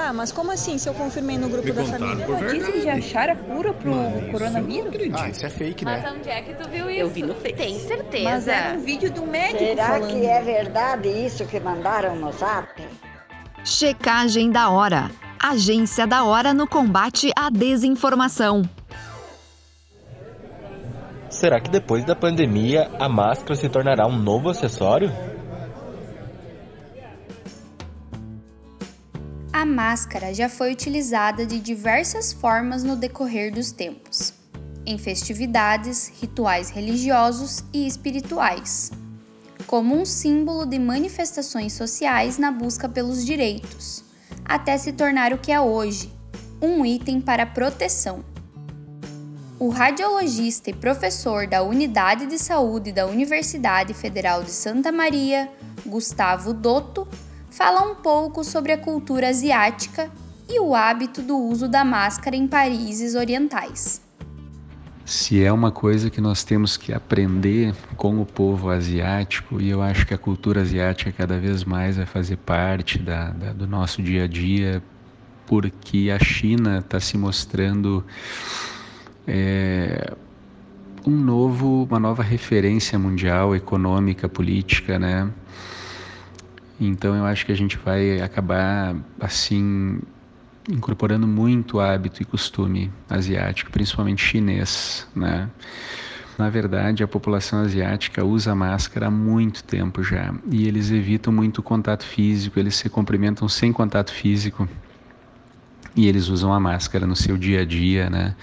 Tá, mas como assim se eu confirmei no grupo Me da família? por Notícia de verdade. achar a cura pro Mas coronavírus? eu não acredito. Ah, isso é fake, Mas né? onde é que tu viu isso? Eu vi no Face. Tem certeza. Mas era um vídeo do médico Será falando. que é verdade isso que mandaram no zap? Checagem da hora. Agência da hora no combate à desinformação. Será que depois da pandemia a máscara se tornará um novo acessório? Máscara já foi utilizada de diversas formas no decorrer dos tempos, em festividades, rituais religiosos e espirituais, como um símbolo de manifestações sociais na busca pelos direitos, até se tornar o que é hoje, um item para proteção. O radiologista e professor da Unidade de Saúde da Universidade Federal de Santa Maria, Gustavo Dotto, fala um pouco sobre a cultura asiática e o hábito do uso da máscara em países orientais. Se é uma coisa que nós temos que aprender com o povo asiático, e eu acho que a cultura asiática cada vez mais vai fazer parte da, da- do nosso dia a dia, porque a China está se mostrando é, um novo, uma nova referência mundial, econômica, política, né? Então eu acho que a gente vai acabar assim incorporando muito hábito e costume asiático, principalmente chinês, né? Na verdade, a população asiática usa máscara há muito tempo já e eles evitam muito contato físico, eles se cumprimentam sem contato físico e eles usam a máscara no seu dia a dia, né?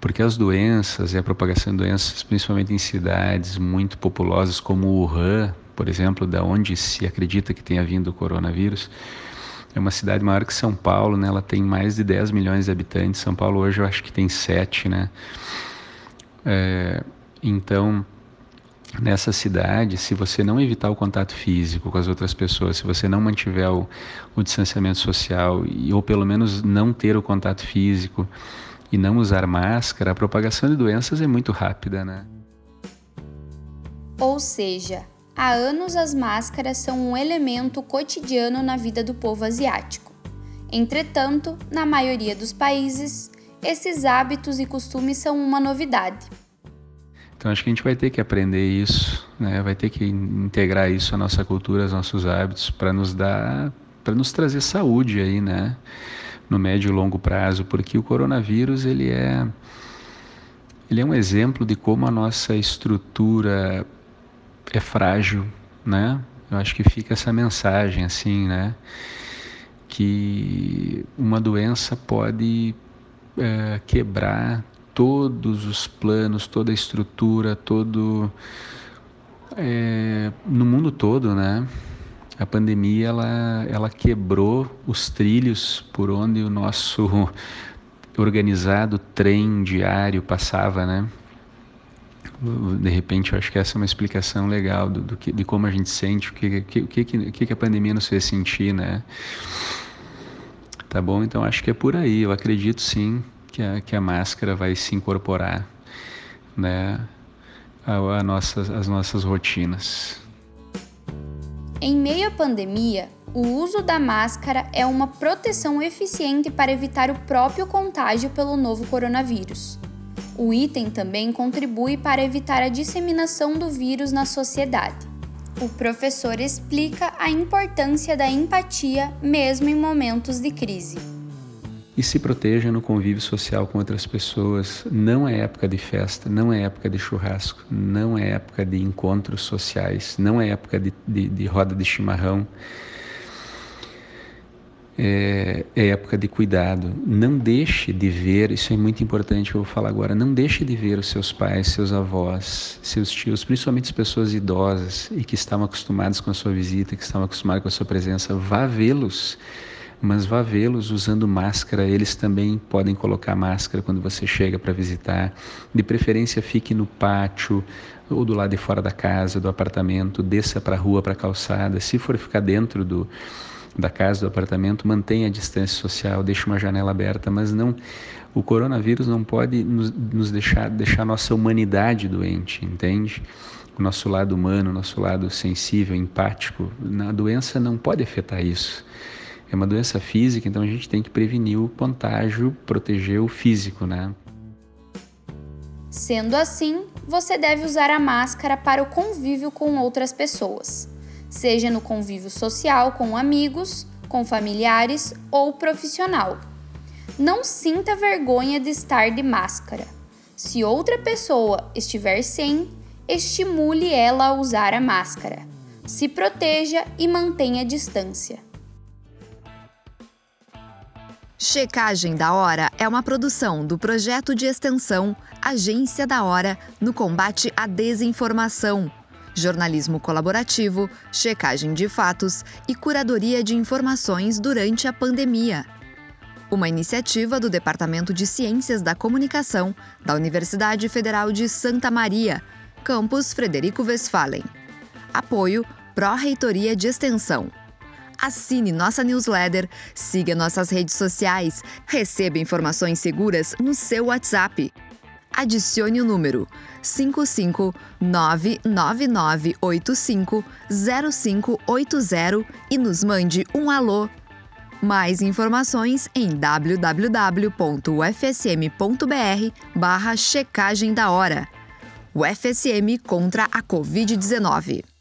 Porque as doenças e a propagação de doenças, principalmente em cidades muito populosas como Wuhan, por exemplo, da onde se acredita que tenha vindo o coronavírus, é uma cidade maior que São Paulo, né? Ela tem mais de 10 milhões de habitantes. São Paulo hoje eu acho que tem 7, né? É, então, nessa cidade, se você não evitar o contato físico com as outras pessoas, se você não mantiver o, o distanciamento social e, ou pelo menos não ter o contato físico e não usar máscara, a propagação de doenças é muito rápida, né? Ou seja, há anos as máscaras são um elemento cotidiano na vida do povo asiático. Entretanto, na maioria dos países, esses hábitos e costumes são uma novidade. Então acho que a gente vai ter que aprender isso, né? Vai ter que integrar isso à nossa cultura, aos nossos hábitos, para nos dar, para nos trazer saúde aí, né? No médio e longo prazo, porque o coronavírus ele é, ele é um exemplo de como a nossa estrutura é frágil, né? Eu acho que fica essa mensagem assim, né? Que uma doença pode é, quebrar todos os planos, toda a estrutura, todo é, no mundo todo, né? A pandemia ela ela quebrou os trilhos por onde o nosso organizado trem diário passava, né? De repente, eu acho que essa é uma explicação legal do, do que, de como a gente sente, o que, que, que, que a pandemia nos fez sentir, né? Tá bom? Então, acho que é por aí. Eu acredito sim que a, que a máscara vai se incorporar, né? A, a nossas, as nossas rotinas. Em meio à pandemia, o uso da máscara é uma proteção eficiente para evitar o próprio contágio pelo novo coronavírus. O item também contribui para evitar a disseminação do vírus na sociedade. O professor explica a importância da empatia mesmo em momentos de crise. E se proteja no convívio social com outras pessoas. Não é época de festa, não é época de churrasco, não é época de encontros sociais, não é época de, de, de roda de chimarrão. É, é, época de cuidado. Não deixe de ver, isso é muito importante eu vou falar agora, não deixe de ver os seus pais, seus avós, seus tios, principalmente as pessoas idosas e que estavam acostumadas com a sua visita, que estavam acostumadas com a sua presença. Vá vê-los, mas vá vê-los usando máscara. Eles também podem colocar máscara quando você chega para visitar. De preferência, fique no pátio ou do lado de fora da casa, do apartamento, desça para a rua, para a calçada. Se for ficar dentro do da casa, do apartamento, mantenha a distância social, deixe uma janela aberta, mas não o coronavírus não pode nos, nos deixar deixar nossa humanidade doente, entende? O nosso lado humano, nosso lado sensível, empático, a doença não pode afetar isso. é uma doença física, então a gente tem que prevenir o contágio, proteger o físico, né? Sendo assim, você deve usar a máscara para o convívio com outras pessoas, seja no convívio social com amigos, com familiares ou profissional. Não sinta vergonha de estar de máscara. Se outra pessoa estiver sem, estimule ela a usar a máscara. Se proteja e mantenha a distância. Checagem da Hora é uma produção do projeto de extensão Agência da Hora no combate à desinformação, jornalismo colaborativo, checagem de fatos e curadoria de informações durante a pandemia. Uma iniciativa do Departamento de Ciências da Comunicação da Universidade Federal de Santa Maria, campus Frederico Westphalen. Apoio Pró-Reitoria de Extensão. Assine nossa newsletter, siga nossas redes sociais, receba informações seguras no seu WhatsApp. Adicione o número 55999850580 e nos mande um alô. Mais informações em www.ufsm.br barra checagem da hora. O FSM contra a Covid-19.